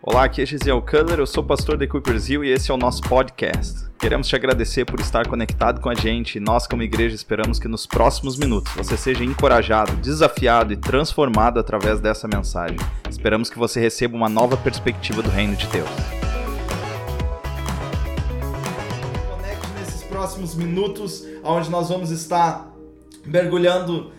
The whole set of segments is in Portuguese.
Olá, aqui é Gisele Culler, eu sou pastor de Coopers Hill e esse é o nosso podcast. Queremos te agradecer por estar conectado com a gente e nós, como igreja, esperamos que nos próximos minutos você seja encorajado, desafiado e transformado através dessa mensagem. Esperamos que você receba uma nova perspectiva do reino de Deus. Conecte nesses próximos minutos, onde nós vamos estar mergulhando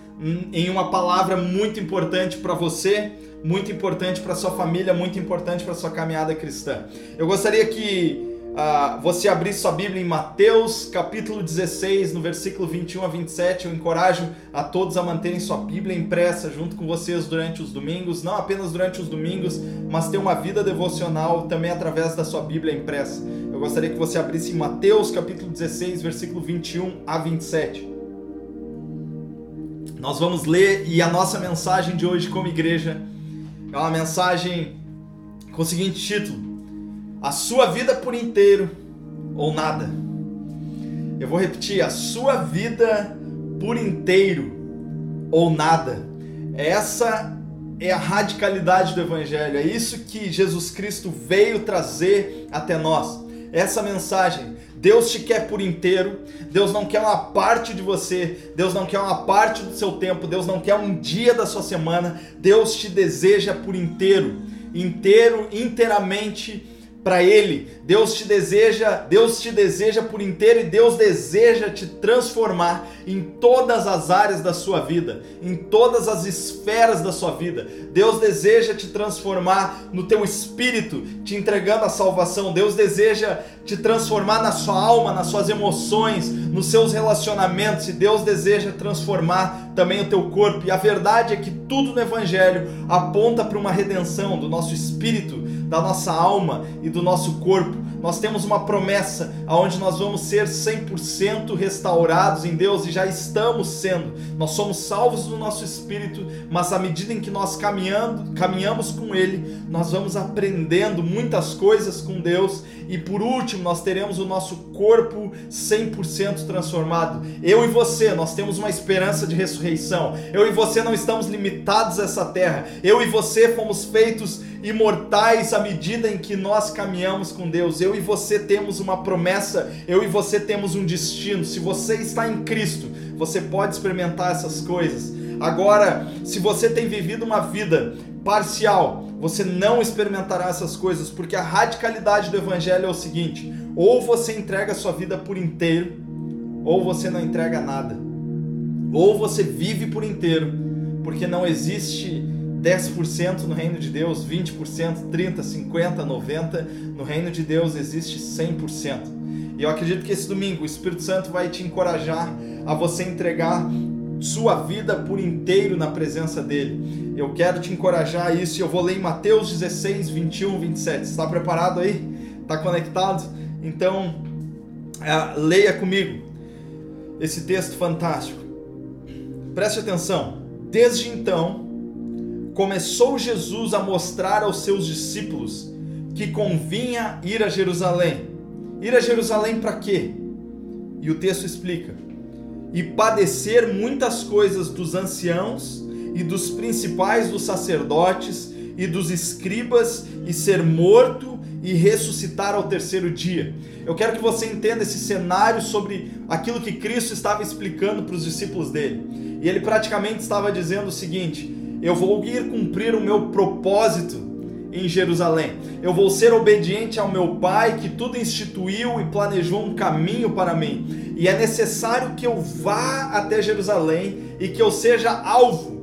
em uma palavra muito importante para você muito importante para sua família, muito importante para sua caminhada cristã. Eu gostaria que uh, você abrisse sua Bíblia em Mateus, capítulo 16, no versículo 21 a 27. Eu encorajo a todos a manterem sua Bíblia impressa junto com vocês durante os domingos, não apenas durante os domingos, mas ter uma vida devocional também através da sua Bíblia impressa. Eu gostaria que você abrisse em Mateus, capítulo 16, versículo 21 a 27. Nós vamos ler e a nossa mensagem de hoje como igreja é uma mensagem com o seguinte título: A sua vida por inteiro ou nada. Eu vou repetir: a sua vida por inteiro ou nada. Essa é a radicalidade do Evangelho, é isso que Jesus Cristo veio trazer até nós. Essa mensagem Deus te quer por inteiro, Deus não quer uma parte de você, Deus não quer uma parte do seu tempo, Deus não quer um dia da sua semana, Deus te deseja por inteiro, inteiro, inteiramente para ele. Deus te deseja, Deus te deseja por inteiro e Deus deseja te transformar em todas as áreas da sua vida, em todas as esferas da sua vida. Deus deseja te transformar no teu espírito, te entregando a salvação. Deus deseja te transformar na sua alma, nas suas emoções, nos seus relacionamentos. E Deus deseja transformar também o teu corpo. E a verdade é que tudo no evangelho aponta para uma redenção do nosso espírito, da nossa alma e do nosso corpo nós temos uma promessa aonde nós vamos ser 100% restaurados em Deus e já estamos sendo. Nós somos salvos no nosso espírito, mas à medida em que nós caminhando, caminhamos com ele, nós vamos aprendendo muitas coisas com Deus e por último, nós teremos o nosso corpo 100% transformado. Eu e você, nós temos uma esperança de ressurreição. Eu e você não estamos limitados a essa terra. Eu e você fomos feitos imortais à medida em que nós caminhamos com Deus. Eu e você temos uma promessa, eu e você temos um destino. Se você está em Cristo, você pode experimentar essas coisas. Agora, se você tem vivido uma vida parcial, você não experimentará essas coisas, porque a radicalidade do evangelho é o seguinte: ou você entrega a sua vida por inteiro, ou você não entrega nada. Ou você vive por inteiro, porque não existe 10% no reino de Deus, 20%, 30%, 50%, 90%. No reino de Deus existe 100%. E eu acredito que esse domingo o Espírito Santo vai te encorajar a você entregar sua vida por inteiro na presença dele. Eu quero te encorajar a isso e eu vou ler em Mateus 16, 21, 27. Está preparado aí? Está conectado? Então, é, leia comigo esse texto fantástico. Preste atenção. Desde então, começou Jesus a mostrar aos seus discípulos que convinha ir a Jerusalém. Ir a Jerusalém para quê? E o texto explica e padecer muitas coisas dos anciãos e dos principais dos sacerdotes e dos escribas e ser morto e ressuscitar ao terceiro dia. Eu quero que você entenda esse cenário sobre aquilo que Cristo estava explicando para os discípulos dele. E ele praticamente estava dizendo o seguinte: eu vou ir cumprir o meu propósito em Jerusalém. Eu vou ser obediente ao meu Pai que tudo instituiu e planejou um caminho para mim. E é necessário que eu vá até Jerusalém e que eu seja alvo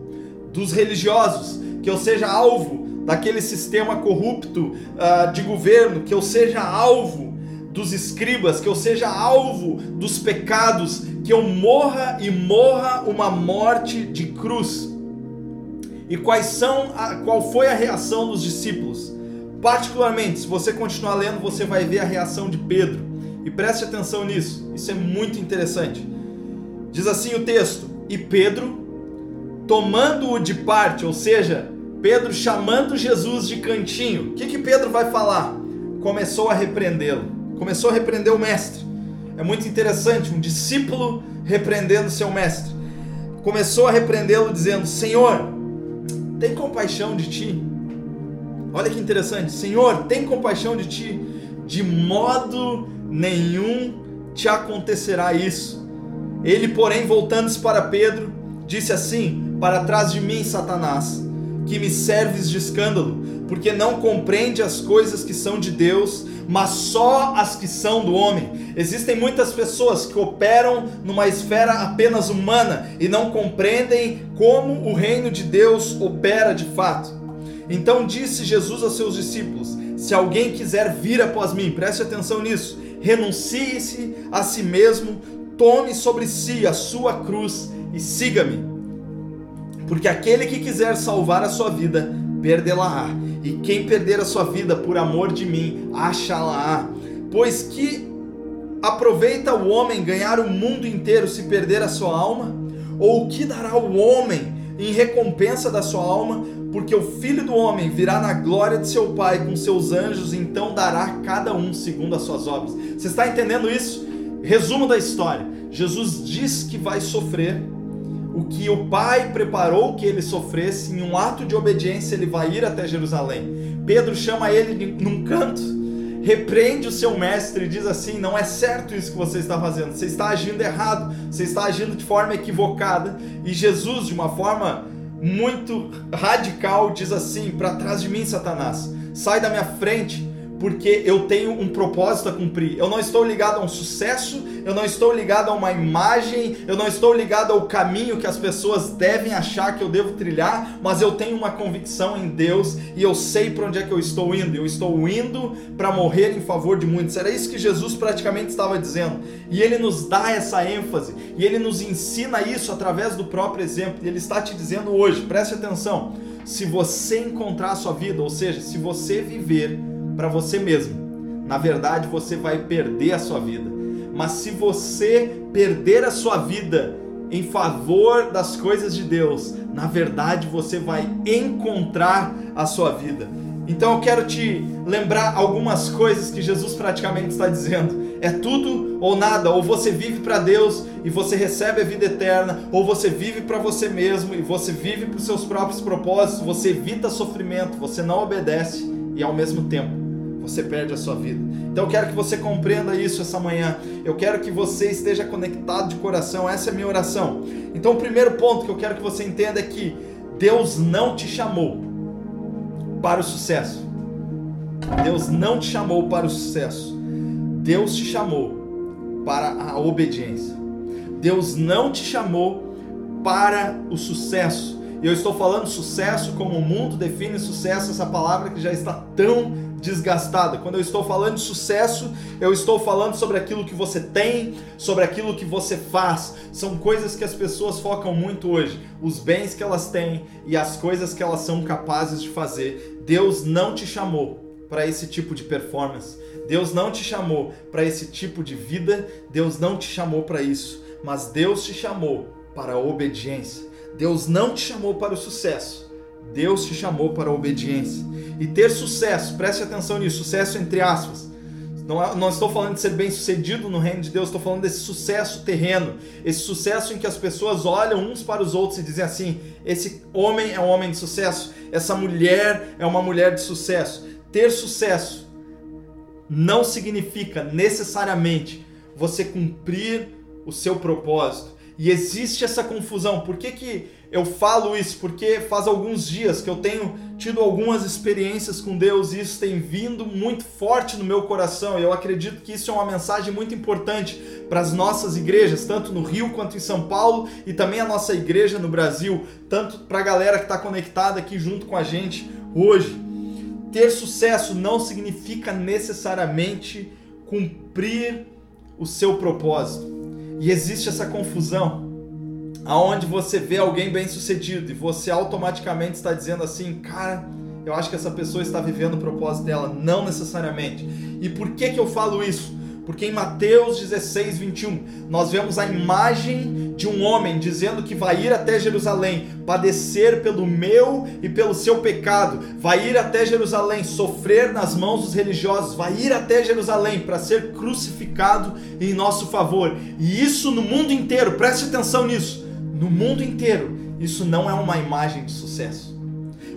dos religiosos, que eu seja alvo daquele sistema corrupto uh, de governo, que eu seja alvo dos escribas, que eu seja alvo dos pecados, que eu morra e morra uma morte de cruz. E quais são a, qual foi a reação dos discípulos? Particularmente, se você continuar lendo, você vai ver a reação de Pedro. E preste atenção nisso, isso é muito interessante. Diz assim o texto: E Pedro, tomando-o de parte, ou seja, Pedro chamando Jesus de cantinho, o que, que Pedro vai falar? Começou a repreendê-lo, começou a repreender o mestre. É muito interessante, um discípulo repreendendo seu mestre. Começou a repreendê-lo, dizendo: Senhor, tem compaixão de ti. Olha que interessante. Senhor, tem compaixão de ti. De modo nenhum te acontecerá isso. Ele, porém, voltando-se para Pedro, disse assim: Para trás de mim, Satanás, que me serves de escândalo, porque não compreende as coisas que são de Deus, mas só as que são do homem. Existem muitas pessoas que operam numa esfera apenas humana e não compreendem como o reino de Deus opera de fato. Então disse Jesus aos seus discípulos: Se alguém quiser vir após mim, preste atenção nisso, renuncie-se a si mesmo, tome sobre si a sua cruz e siga-me. Porque aquele que quiser salvar a sua vida, perdê-la-á. E quem perder a sua vida por amor de mim, achá-la-á. Pois que aproveita o homem ganhar o mundo inteiro se perder a sua alma? Ou o que dará o homem em recompensa da sua alma? Porque o filho do homem virá na glória de seu Pai com seus anjos, então dará cada um segundo as suas obras. Você está entendendo isso? Resumo da história: Jesus diz que vai sofrer o que o Pai preparou que ele sofresse, em um ato de obediência ele vai ir até Jerusalém. Pedro chama ele num canto, repreende o seu mestre e diz assim: Não é certo isso que você está fazendo, você está agindo errado, você está agindo de forma equivocada. E Jesus, de uma forma muito radical, diz assim: Para trás de mim, Satanás, sai da minha frente porque eu tenho um propósito a cumprir. Eu não estou ligado a um sucesso, eu não estou ligado a uma imagem, eu não estou ligado ao caminho que as pessoas devem achar que eu devo trilhar, mas eu tenho uma convicção em Deus e eu sei para onde é que eu estou indo. Eu estou indo para morrer em favor de muitos. Era isso que Jesus praticamente estava dizendo. E ele nos dá essa ênfase e ele nos ensina isso através do próprio exemplo. E ele está te dizendo hoje, preste atenção, se você encontrar a sua vida, ou seja, se você viver para você mesmo. Na verdade, você vai perder a sua vida. Mas se você perder a sua vida em favor das coisas de Deus, na verdade você vai encontrar a sua vida. Então eu quero te lembrar algumas coisas que Jesus praticamente está dizendo. É tudo ou nada, ou você vive para Deus e você recebe a vida eterna, ou você vive para você mesmo e você vive para os seus próprios propósitos, você evita sofrimento, você não obedece e ao mesmo tempo você perde a sua vida. Então eu quero que você compreenda isso essa manhã. Eu quero que você esteja conectado de coração. Essa é a minha oração. Então o primeiro ponto que eu quero que você entenda é que Deus não te chamou para o sucesso. Deus não te chamou para o sucesso. Deus te chamou para a obediência. Deus não te chamou para o sucesso. E eu estou falando sucesso como o mundo define sucesso, essa palavra que já está tão desgastada. Quando eu estou falando de sucesso, eu estou falando sobre aquilo que você tem, sobre aquilo que você faz. São coisas que as pessoas focam muito hoje, os bens que elas têm e as coisas que elas são capazes de fazer. Deus não te chamou para esse tipo de performance. Deus não te chamou para esse tipo de vida. Deus não te chamou para isso, mas Deus te chamou para a obediência. Deus não te chamou para o sucesso. Deus te chamou para a obediência. E ter sucesso, preste atenção nisso, sucesso entre aspas. Não, é, não estou falando de ser bem sucedido no reino de Deus, estou falando desse sucesso terreno, esse sucesso em que as pessoas olham uns para os outros e dizem assim: esse homem é um homem de sucesso, essa mulher é uma mulher de sucesso. Ter sucesso não significa necessariamente você cumprir o seu propósito. E existe essa confusão. Por que, que eu falo isso porque faz alguns dias que eu tenho tido algumas experiências com Deus e isso tem vindo muito forte no meu coração. E eu acredito que isso é uma mensagem muito importante para as nossas igrejas, tanto no Rio quanto em São Paulo e também a nossa igreja no Brasil, tanto para a galera que está conectada aqui junto com a gente hoje. Ter sucesso não significa necessariamente cumprir o seu propósito. E existe essa confusão aonde você vê alguém bem sucedido e você automaticamente está dizendo assim, cara, eu acho que essa pessoa está vivendo o propósito dela, não necessariamente. E por que que eu falo isso? Porque em Mateus 16, 21, nós vemos a imagem de um homem dizendo que vai ir até Jerusalém, padecer pelo meu e pelo seu pecado, vai ir até Jerusalém, sofrer nas mãos dos religiosos, vai ir até Jerusalém para ser crucificado em nosso favor. E isso no mundo inteiro, preste atenção nisso no mundo inteiro, isso não é uma imagem de sucesso.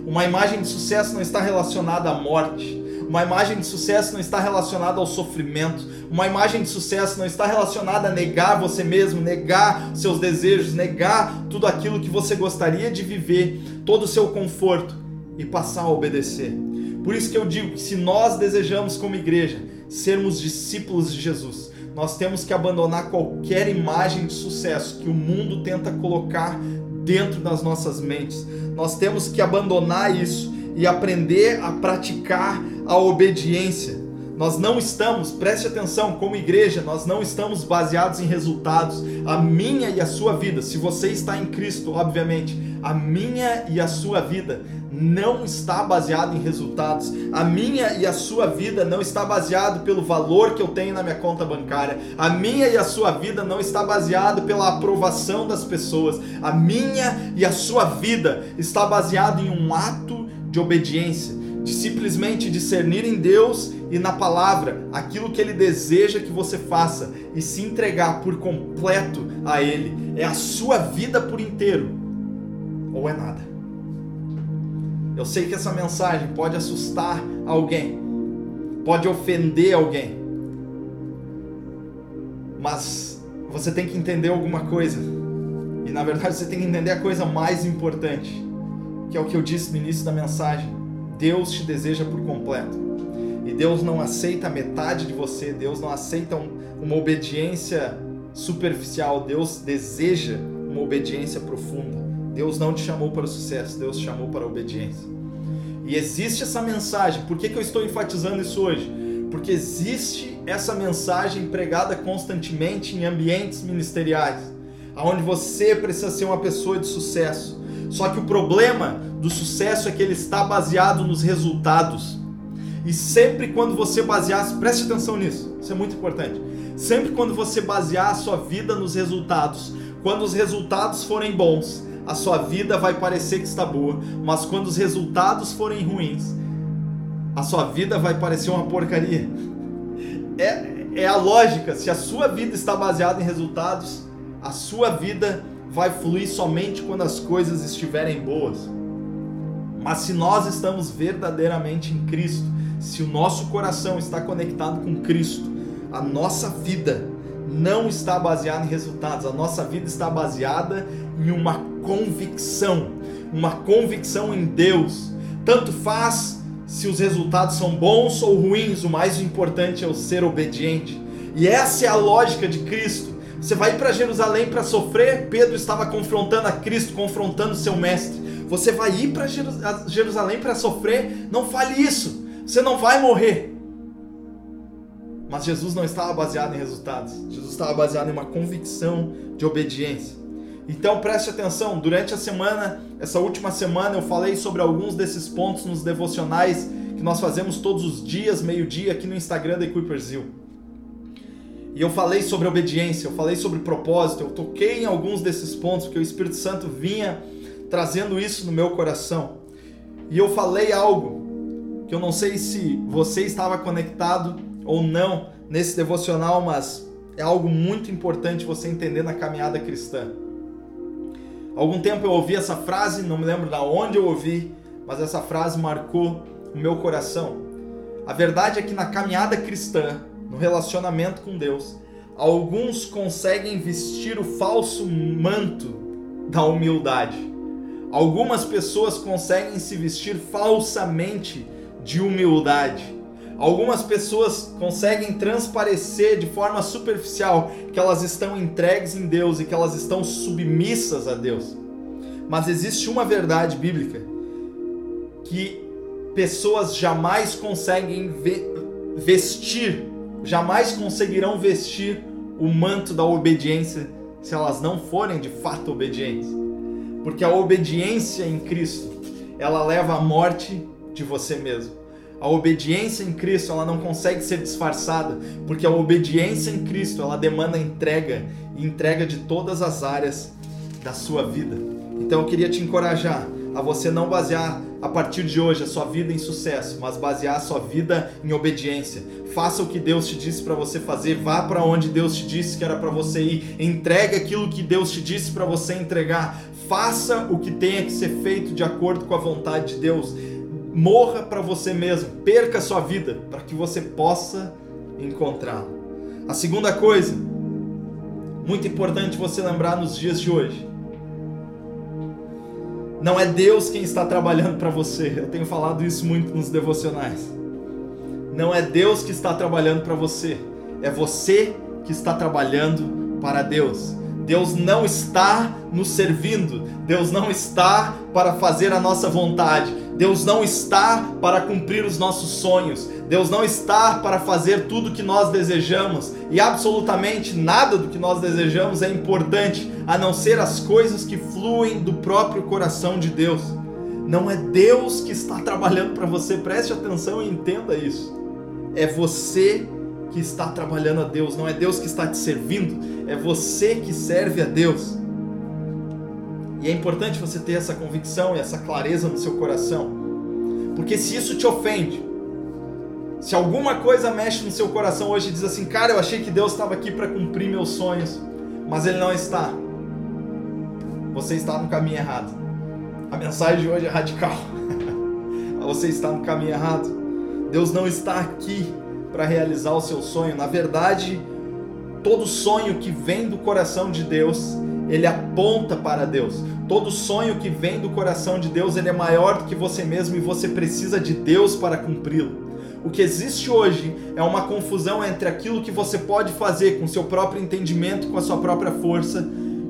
Uma imagem de sucesso não está relacionada à morte. Uma imagem de sucesso não está relacionada ao sofrimento. Uma imagem de sucesso não está relacionada a negar você mesmo, negar seus desejos, negar tudo aquilo que você gostaria de viver, todo o seu conforto e passar a obedecer. Por isso que eu digo que se nós desejamos como igreja sermos discípulos de Jesus, nós temos que abandonar qualquer imagem de sucesso que o mundo tenta colocar dentro das nossas mentes. Nós temos que abandonar isso e aprender a praticar a obediência. Nós não estamos, preste atenção, como igreja, nós não estamos baseados em resultados. A minha e a sua vida, se você está em Cristo, obviamente, a minha e a sua vida não está baseada em resultados. A minha e a sua vida não está baseado pelo valor que eu tenho na minha conta bancária. A minha e a sua vida não está baseado pela aprovação das pessoas. A minha e a sua vida está baseado em um ato de obediência, de simplesmente discernir em Deus e na palavra aquilo que ele deseja que você faça e se entregar por completo a ele. É a sua vida por inteiro ou é nada. Eu sei que essa mensagem pode assustar alguém, pode ofender alguém, mas você tem que entender alguma coisa. E na verdade você tem que entender a coisa mais importante que é o que eu disse no início da mensagem. Deus te deseja por completo. E Deus não aceita metade de você, Deus não aceita um, uma obediência superficial, Deus deseja uma obediência profunda. Deus não te chamou para o sucesso, Deus te chamou para a obediência. E existe essa mensagem, por que, que eu estou enfatizando isso hoje? Porque existe essa mensagem pregada constantemente em ambientes ministeriais, onde você precisa ser uma pessoa de sucesso só que o problema do sucesso é que ele está baseado nos resultados. E sempre quando você basear, preste atenção nisso, isso é muito importante. Sempre quando você basear a sua vida nos resultados, quando os resultados forem bons, a sua vida vai parecer que está boa, mas quando os resultados forem ruins, a sua vida vai parecer uma porcaria. É, é a lógica, se a sua vida está baseada em resultados, a sua vida vai fluir somente quando as coisas estiverem boas. Mas se nós estamos verdadeiramente em Cristo, se o nosso coração está conectado com Cristo, a nossa vida não está baseada em resultados, a nossa vida está baseada em uma convicção, uma convicção em Deus. Tanto faz se os resultados são bons ou ruins, o mais importante é o ser obediente. E essa é a lógica de Cristo. Você vai para Jerusalém para sofrer? Pedro estava confrontando a Cristo, confrontando seu mestre. Você vai ir para Jerusalém para sofrer? Não fale isso. Você não vai morrer. Mas Jesus não estava baseado em resultados. Jesus estava baseado em uma convicção de obediência. Então preste atenção, durante a semana, essa última semana, eu falei sobre alguns desses pontos nos devocionais que nós fazemos todos os dias, meio-dia, aqui no Instagram da Equiperzil. E eu falei sobre obediência, eu falei sobre propósito, eu toquei em alguns desses pontos, porque o Espírito Santo vinha trazendo isso no meu coração. E eu falei algo que eu não sei se você estava conectado ou não nesse devocional, mas é algo muito importante você entender na caminhada cristã. Algum tempo eu ouvi essa frase, não me lembro de onde eu ouvi, mas essa frase marcou o meu coração. A verdade é que na caminhada cristã, no relacionamento com Deus, alguns conseguem vestir o falso manto da humildade. Algumas pessoas conseguem se vestir falsamente de humildade. Algumas pessoas conseguem transparecer de forma superficial que elas estão entregues em Deus e que elas estão submissas a Deus. Mas existe uma verdade bíblica que pessoas jamais conseguem vestir jamais conseguirão vestir o manto da obediência se elas não forem de fato obedientes. Porque a obediência em Cristo, ela leva à morte de você mesmo. A obediência em Cristo, ela não consegue ser disfarçada, porque a obediência em Cristo, ela demanda entrega, e entrega de todas as áreas da sua vida. Então eu queria te encorajar a você não basear a partir de hoje a sua vida em sucesso, mas basear a sua vida em obediência. Faça o que Deus te disse para você fazer, vá para onde Deus te disse que era para você ir, entregue aquilo que Deus te disse para você entregar. faça o que tenha que ser feito de acordo com a vontade de Deus. Morra para você mesmo, perca a sua vida para que você possa encontrá-lo. A segunda coisa, muito importante você lembrar nos dias de hoje. Não é Deus quem está trabalhando para você. Eu tenho falado isso muito nos devocionais. Não é Deus que está trabalhando para você. É você que está trabalhando para Deus. Deus não está nos servindo, Deus não está para fazer a nossa vontade, Deus não está para cumprir os nossos sonhos, Deus não está para fazer tudo o que nós desejamos. E absolutamente nada do que nós desejamos é importante a não ser as coisas que fluem do próprio coração de Deus. Não é Deus que está trabalhando para você, preste atenção e entenda isso. É você que está trabalhando a Deus, não é Deus que está te servindo, é você que serve a Deus. E é importante você ter essa convicção e essa clareza no seu coração, porque se isso te ofende, se alguma coisa mexe no seu coração hoje e diz assim, cara, eu achei que Deus estava aqui para cumprir meus sonhos, mas Ele não está, você está no caminho errado. A mensagem de hoje é radical. você está no caminho errado. Deus não está aqui para realizar o seu sonho. Na verdade, todo sonho que vem do coração de Deus, ele aponta para Deus. Todo sonho que vem do coração de Deus, ele é maior do que você mesmo e você precisa de Deus para cumpri-lo. O que existe hoje é uma confusão entre aquilo que você pode fazer com seu próprio entendimento, com a sua própria força,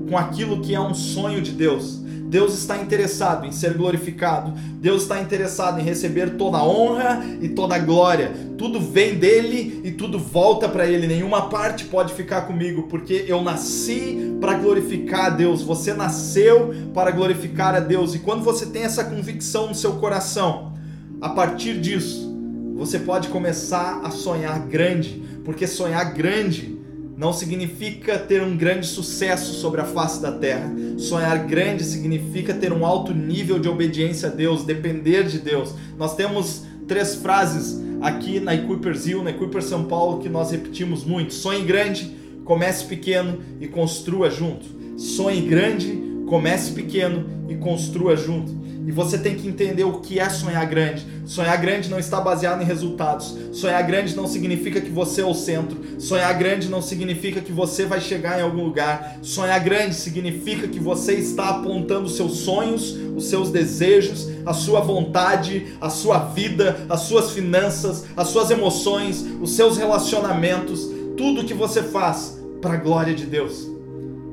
com aquilo que é um sonho de Deus. Deus está interessado em ser glorificado, Deus está interessado em receber toda a honra e toda a glória. Tudo vem dele e tudo volta para ele. Nenhuma parte pode ficar comigo, porque eu nasci para glorificar a Deus. Você nasceu para glorificar a Deus. E quando você tem essa convicção no seu coração, a partir disso, você pode começar a sonhar grande, porque sonhar grande não significa ter um grande sucesso sobre a face da terra. Sonhar grande significa ter um alto nível de obediência a Deus, depender de Deus. Nós temos três frases aqui na Equipers Hill, na Equipers São Paulo, que nós repetimos muito. Sonhe grande, comece pequeno e construa junto. Sonhe grande, comece pequeno e construa junto. E você tem que entender o que é sonhar grande. Sonhar grande não está baseado em resultados. Sonhar grande não significa que você é o centro. Sonhar grande não significa que você vai chegar em algum lugar. Sonhar grande significa que você está apontando os seus sonhos, os seus desejos, a sua vontade, a sua vida, as suas finanças, as suas emoções, os seus relacionamentos, tudo que você faz para a glória de Deus.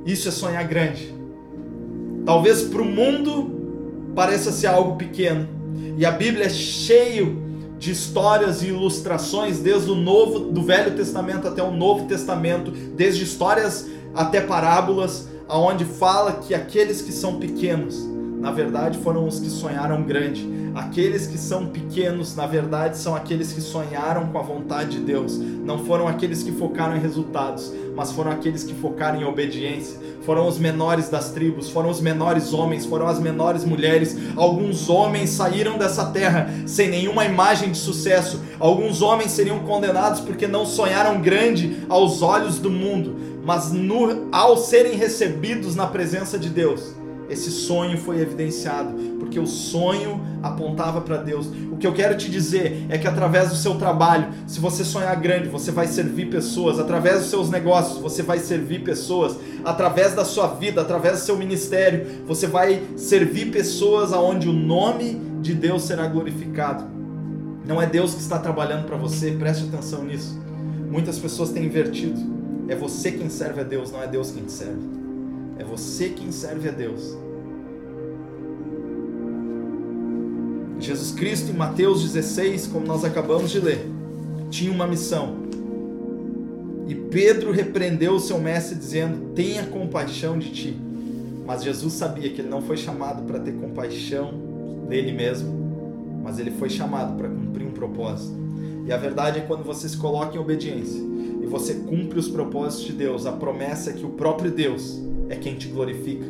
Isso é sonhar grande. Talvez para o mundo pareça ser algo pequeno. E a Bíblia é cheio de histórias e ilustrações desde o novo do Velho Testamento até o Novo Testamento, desde histórias até parábolas, aonde fala que aqueles que são pequenos na verdade foram os que sonharam grande. Aqueles que são pequenos, na verdade, são aqueles que sonharam com a vontade de Deus. Não foram aqueles que focaram em resultados, mas foram aqueles que focaram em obediência. Foram os menores das tribos, foram os menores homens, foram as menores mulheres. Alguns homens saíram dessa terra sem nenhuma imagem de sucesso. Alguns homens seriam condenados porque não sonharam grande aos olhos do mundo, mas no, ao serem recebidos na presença de Deus esse sonho foi evidenciado, porque o sonho apontava para Deus. O que eu quero te dizer é que através do seu trabalho, se você sonhar grande, você vai servir pessoas, através dos seus negócios, você vai servir pessoas, através da sua vida, através do seu ministério, você vai servir pessoas aonde o nome de Deus será glorificado. Não é Deus que está trabalhando para você, preste atenção nisso. Muitas pessoas têm invertido. É você quem serve a Deus, não é Deus quem te serve. É você quem serve a Deus. Jesus Cristo, em Mateus 16, como nós acabamos de ler, tinha uma missão. E Pedro repreendeu o seu mestre, dizendo: Tenha compaixão de ti. Mas Jesus sabia que ele não foi chamado para ter compaixão dele mesmo, mas ele foi chamado para cumprir um propósito. E a verdade é quando você se coloca em obediência e você cumpre os propósitos de Deus, a promessa é que o próprio Deus é quem te glorifica.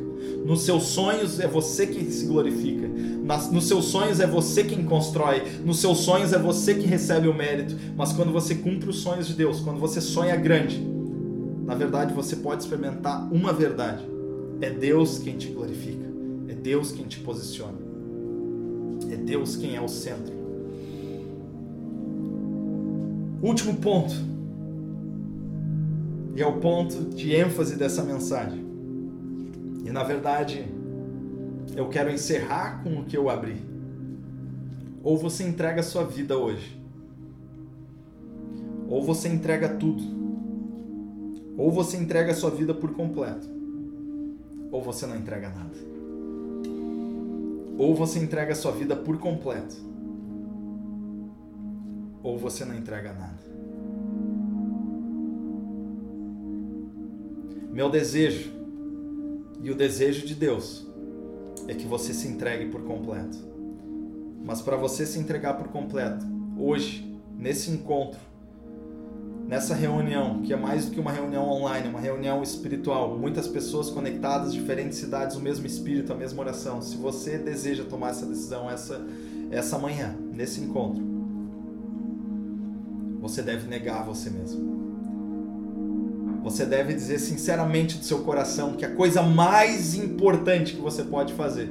Nos seus sonhos é você quem se glorifica. Nas, nos seus sonhos é você quem constrói. Nos seus sonhos é você que recebe o mérito. Mas quando você cumpre os sonhos de Deus, quando você sonha grande, na verdade você pode experimentar uma verdade: é Deus quem te glorifica. Deus quem te posiciona. É Deus quem é o centro. Último ponto. E é o ponto de ênfase dessa mensagem. E na verdade, eu quero encerrar com o que eu abri. Ou você entrega a sua vida hoje, ou você entrega tudo, ou você entrega a sua vida por completo, ou você não entrega nada. Ou você entrega a sua vida por completo, ou você não entrega nada. Meu desejo e o desejo de Deus é que você se entregue por completo. Mas para você se entregar por completo, hoje, nesse encontro, nessa reunião, que é mais do que uma reunião online, uma reunião espiritual, muitas pessoas conectadas, diferentes cidades, o mesmo espírito, a mesma oração. Se você deseja tomar essa decisão essa essa manhã, nesse encontro, você deve negar você mesmo. Você deve dizer sinceramente do seu coração que a coisa mais importante que você pode fazer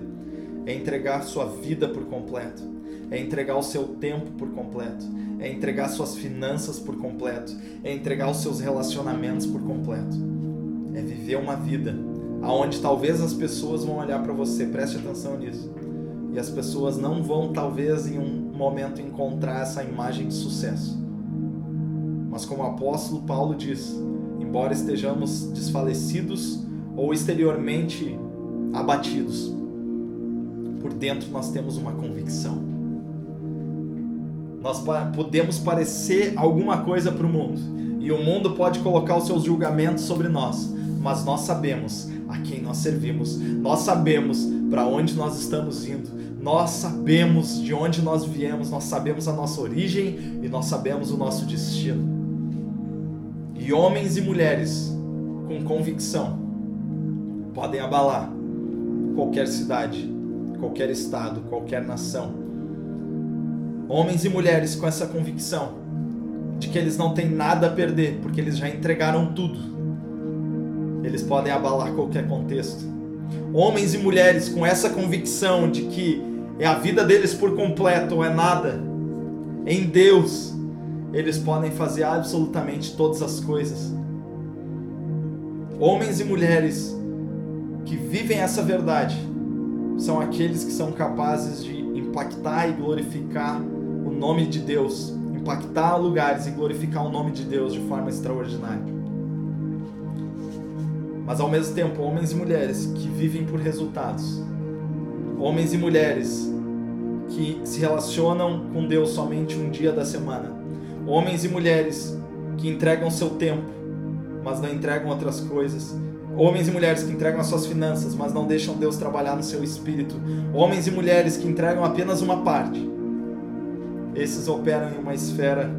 é entregar sua vida por completo, é entregar o seu tempo por completo, é entregar suas finanças por completo, é entregar os seus relacionamentos por completo. É viver uma vida aonde talvez as pessoas vão olhar para você, preste atenção nisso. E as pessoas não vão talvez em um momento encontrar essa imagem de sucesso. Mas como o apóstolo Paulo diz, embora estejamos desfalecidos ou exteriormente abatidos, por dentro nós temos uma convicção. Nós podemos parecer alguma coisa para o mundo, e o mundo pode colocar os seus julgamentos sobre nós, mas nós sabemos a quem nós servimos, nós sabemos para onde nós estamos indo, nós sabemos de onde nós viemos, nós sabemos a nossa origem e nós sabemos o nosso destino e homens e mulheres com convicção podem abalar qualquer cidade, qualquer estado, qualquer nação. Homens e mulheres com essa convicção de que eles não têm nada a perder, porque eles já entregaram tudo. Eles podem abalar qualquer contexto. Homens e mulheres com essa convicção de que é a vida deles por completo ou é nada. Em Deus, eles podem fazer absolutamente todas as coisas. Homens e mulheres que vivem essa verdade são aqueles que são capazes de impactar e glorificar o nome de Deus, impactar lugares e glorificar o nome de Deus de forma extraordinária. Mas ao mesmo tempo, homens e mulheres que vivem por resultados, homens e mulheres que se relacionam com Deus somente um dia da semana, Homens e mulheres que entregam seu tempo, mas não entregam outras coisas. Homens e mulheres que entregam as suas finanças, mas não deixam Deus trabalhar no seu espírito. Homens e mulheres que entregam apenas uma parte. Esses operam em uma esfera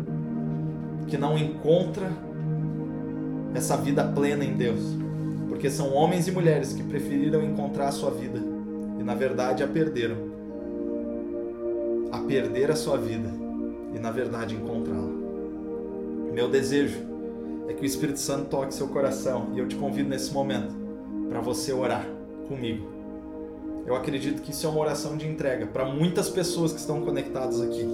que não encontra essa vida plena em Deus. Porque são homens e mulheres que preferiram encontrar a sua vida e na verdade a perderam. A perder a sua vida e na verdade encontrá-la. Meu desejo é que o Espírito Santo toque seu coração e eu te convido nesse momento para você orar comigo. Eu acredito que isso é uma oração de entrega para muitas pessoas que estão conectadas aqui.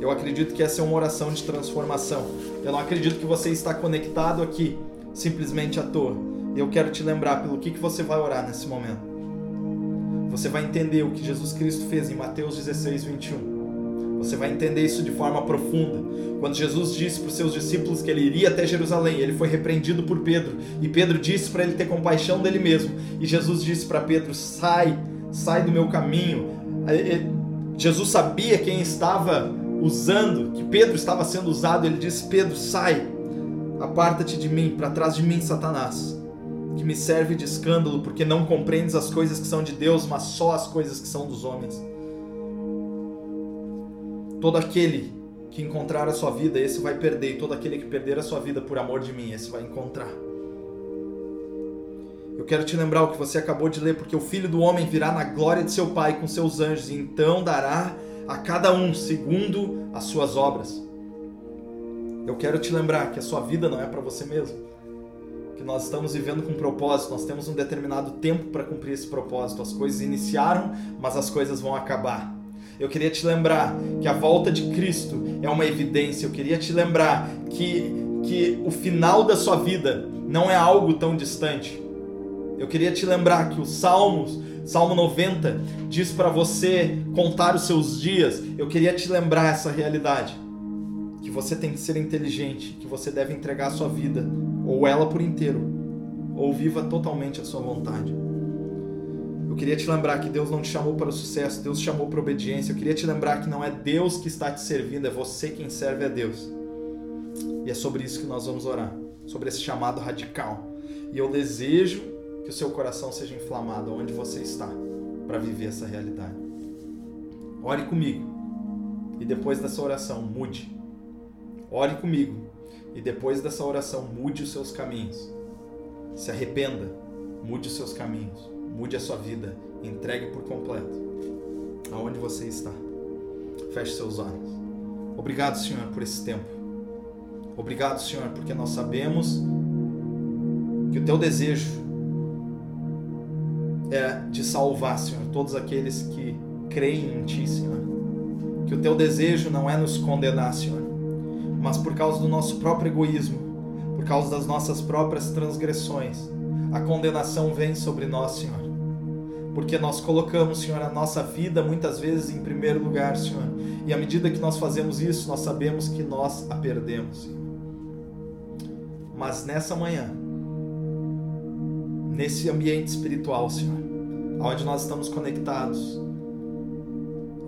Eu acredito que essa é uma oração de transformação. Eu não acredito que você está conectado aqui simplesmente à toa. Eu quero te lembrar pelo que, que você vai orar nesse momento. Você vai entender o que Jesus Cristo fez em Mateus 16, 21 você vai entender isso de forma profunda. Quando Jesus disse para os seus discípulos que ele iria até Jerusalém, ele foi repreendido por Pedro, e Pedro disse para ele ter compaixão dele mesmo. E Jesus disse para Pedro: "Sai, sai do meu caminho". Jesus sabia quem estava usando, que Pedro estava sendo usado. Ele disse: "Pedro, sai. Aparta-te de mim, para trás de mim, Satanás." que me serve de escândalo, porque não compreendes as coisas que são de Deus, mas só as coisas que são dos homens. Todo aquele que encontrar a sua vida, esse vai perder, e todo aquele que perder a sua vida por amor de mim, esse vai encontrar. Eu quero te lembrar o que você acabou de ler, porque o filho do homem virá na glória de seu Pai com seus anjos, e então dará a cada um segundo as suas obras. Eu quero te lembrar que a sua vida não é para você mesmo. que nós estamos vivendo com propósito, nós temos um determinado tempo para cumprir esse propósito. As coisas iniciaram, mas as coisas vão acabar. Eu queria te lembrar que a volta de Cristo é uma evidência. Eu queria te lembrar que, que o final da sua vida não é algo tão distante. Eu queria te lembrar que os Salmos, Salmo 90, diz para você contar os seus dias. Eu queria te lembrar essa realidade. Que você tem que ser inteligente, que você deve entregar a sua vida, ou ela por inteiro, ou viva totalmente a sua vontade. Eu queria te lembrar que Deus não te chamou para o sucesso, Deus te chamou para a obediência. Eu queria te lembrar que não é Deus que está te servindo, é você quem serve a Deus. E é sobre isso que nós vamos orar, sobre esse chamado radical. E eu desejo que o seu coração seja inflamado onde você está para viver essa realidade. Ore comigo. E depois dessa oração, mude. Ore comigo. E depois dessa oração, mude os seus caminhos. Se arrependa, mude os seus caminhos. Mude a sua vida. Entregue por completo. Aonde você está. Feche seus olhos. Obrigado, Senhor, por esse tempo. Obrigado, Senhor, porque nós sabemos que o teu desejo é de salvar, Senhor, todos aqueles que creem em Ti, Senhor. Que o Teu desejo não é nos condenar, Senhor, mas por causa do nosso próprio egoísmo, por causa das nossas próprias transgressões, a condenação vem sobre nós, Senhor. Porque nós colocamos, Senhor, a nossa vida muitas vezes em primeiro lugar, Senhor. E à medida que nós fazemos isso, nós sabemos que nós a perdemos, Senhor. Mas nessa manhã, nesse ambiente espiritual, Senhor, onde nós estamos conectados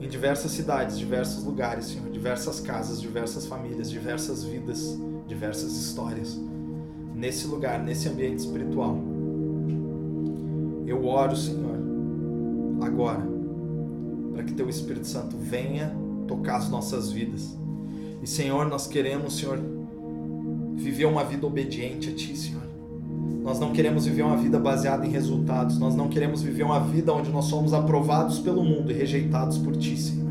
em diversas cidades, diversos lugares, Senhor, diversas casas, diversas famílias, diversas vidas, diversas histórias. Nesse lugar, nesse ambiente espiritual. Eu oro, Senhor, agora, para que Teu Espírito Santo venha tocar as nossas vidas. E, Senhor, nós queremos, Senhor, viver uma vida obediente a Ti, Senhor. Nós não queremos viver uma vida baseada em resultados. Nós não queremos viver uma vida onde nós somos aprovados pelo mundo e rejeitados por Ti, Senhor.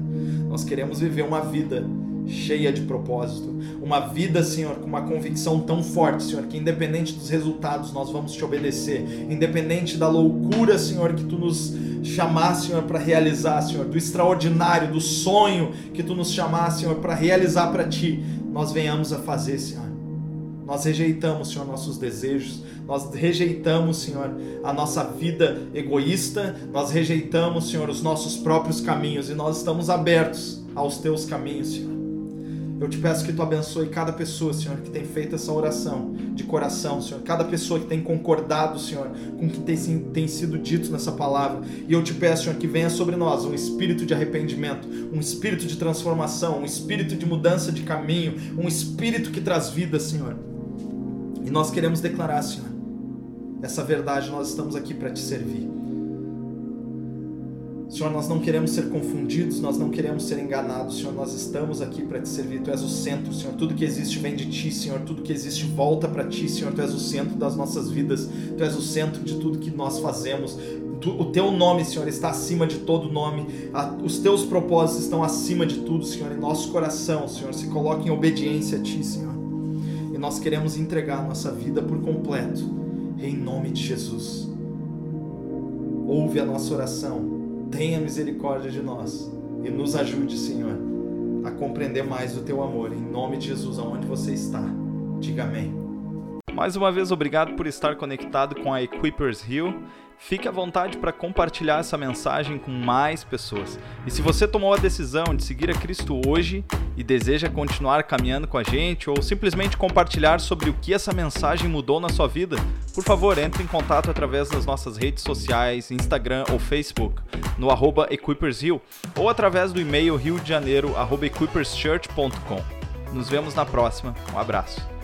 Nós queremos viver uma vida cheia de propósito. Uma vida, Senhor, com uma convicção tão forte, Senhor, que independente dos resultados nós vamos te obedecer. Independente da loucura, Senhor, que Tu nos chamar, Senhor, para realizar, Senhor, do extraordinário, do sonho que Tu nos chamar, Senhor, para realizar para Ti, nós venhamos a fazer, Senhor. Nós rejeitamos, Senhor, nossos desejos, nós rejeitamos, Senhor, a nossa vida egoísta, nós rejeitamos, Senhor, os nossos próprios caminhos e nós estamos abertos aos teus caminhos, Senhor. Eu te peço que tu abençoe cada pessoa, Senhor, que tem feito essa oração de coração, Senhor. Cada pessoa que tem concordado, Senhor, com o que tem, tem sido dito nessa palavra. E eu te peço, Senhor, que venha sobre nós um espírito de arrependimento, um espírito de transformação, um espírito de mudança de caminho, um espírito que traz vida, Senhor. E nós queremos declarar, Senhor, essa verdade, nós estamos aqui para te servir. Senhor, nós não queremos ser confundidos, nós não queremos ser enganados, Senhor, nós estamos aqui para te servir. Tu és o centro, Senhor. Tudo que existe vem de ti, Senhor. Tudo que existe volta para ti, Senhor. Tu és o centro das nossas vidas, tu és o centro de tudo que nós fazemos. O teu nome, Senhor, está acima de todo nome. Os teus propósitos estão acima de tudo, Senhor. E nosso coração, Senhor, se coloca em obediência a ti, Senhor e nós queremos entregar a nossa vida por completo, em nome de Jesus. Ouve a nossa oração, tenha misericórdia de nós e nos ajude, Senhor, a compreender mais o teu amor, em nome de Jesus, aonde você está. Diga amém. Mais uma vez, obrigado por estar conectado com a Equippers Hill. Fique à vontade para compartilhar essa mensagem com mais pessoas. E se você tomou a decisão de seguir a Cristo hoje e deseja continuar caminhando com a gente ou simplesmente compartilhar sobre o que essa mensagem mudou na sua vida, por favor, entre em contato através das nossas redes sociais, Instagram ou Facebook, no arroba EquippersHill ou através do e-mail riodejaneiro.equipperschurch.com. Nos vemos na próxima. Um abraço.